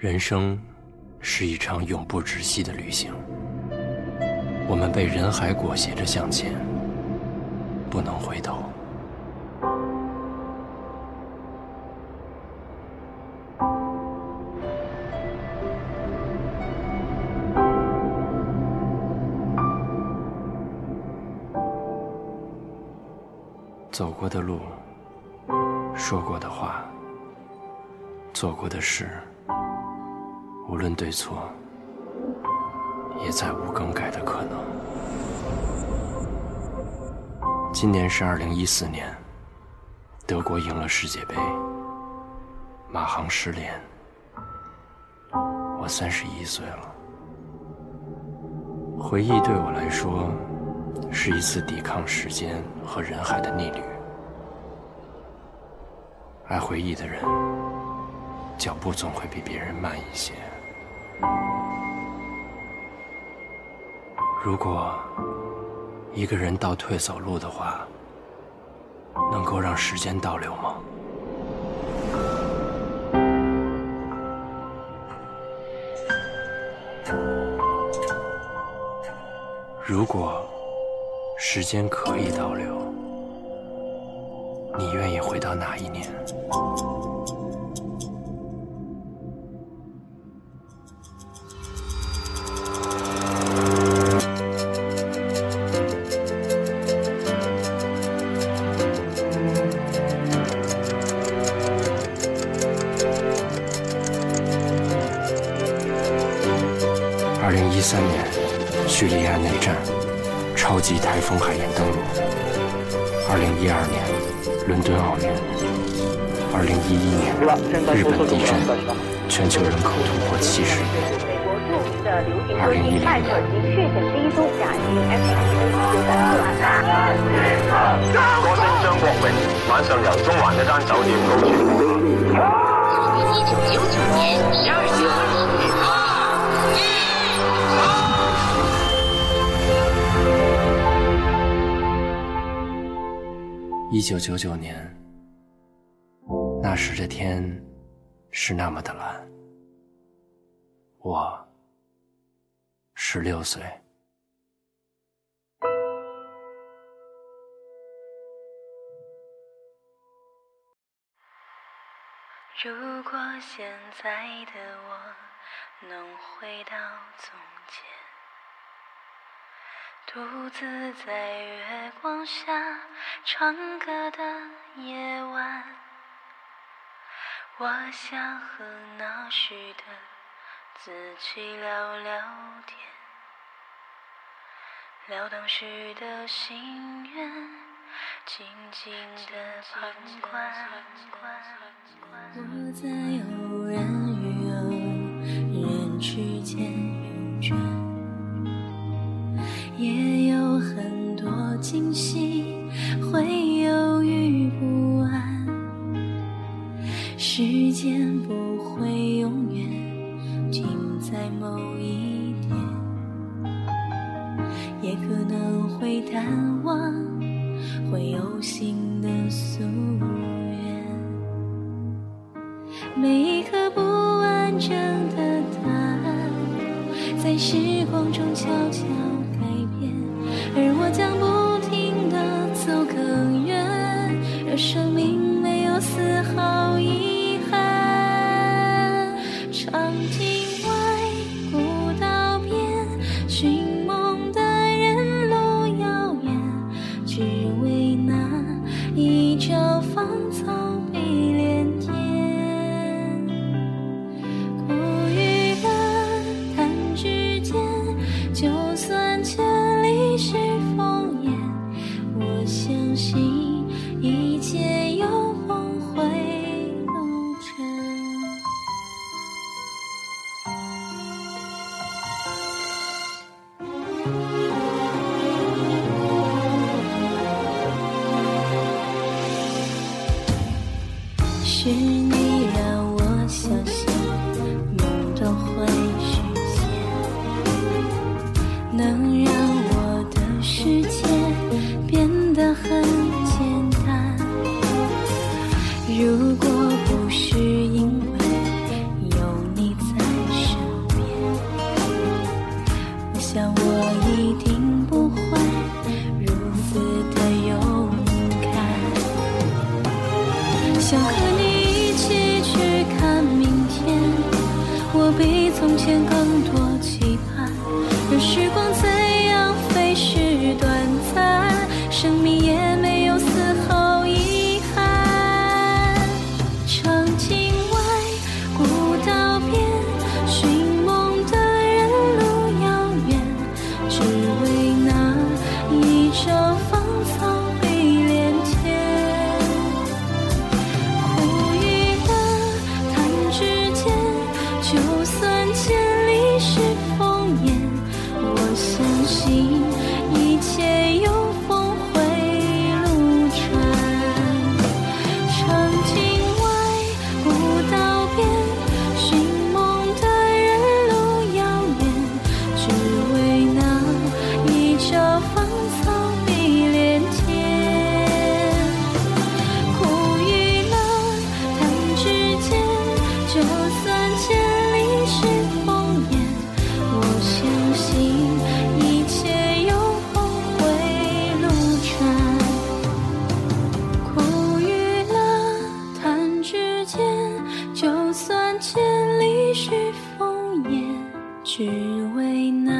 人生是一场永不止息的旅行，我们被人海裹挟着向前，不能回头。走过的路，说过的话，做过的事。无论对错，也再无更改的可能。今年是二零一四年，德国赢了世界杯，马航失联，我三十一岁了。回忆对我来说，是一次抵抗时间和人海的逆旅。爱回忆的人，脚步总会比别人慢一些。如果一个人倒退走路的话，能够让时间倒流吗？如果时间可以倒流，你愿意回到哪一年？一三年，叙利亚内战，超级台风海燕登陆。二零一二年，伦敦奥运。二零一一年，日本地震，全球人口突破七十亿。二零一零年，歌星张国荣晚上由中环一间酒店高于一九九九年十二月二十日。一九九九年，那时的天是那么的蓝。我十六岁。如果现在的我能回到从前，独自在月光下唱歌的夜晚，我想和那时的自己聊聊天，聊当时的心愿，静静的旁观。我在偶然与偶然之间运转，也有很多惊喜，会犹豫不安。时间不会永远停在某一点，也可能会淡忘，会有新的夙愿。每一颗不完整的答案，在时光中悄悄改变，而我将想和你一起去看明天。我比从前更千里嘘风烟，只为那。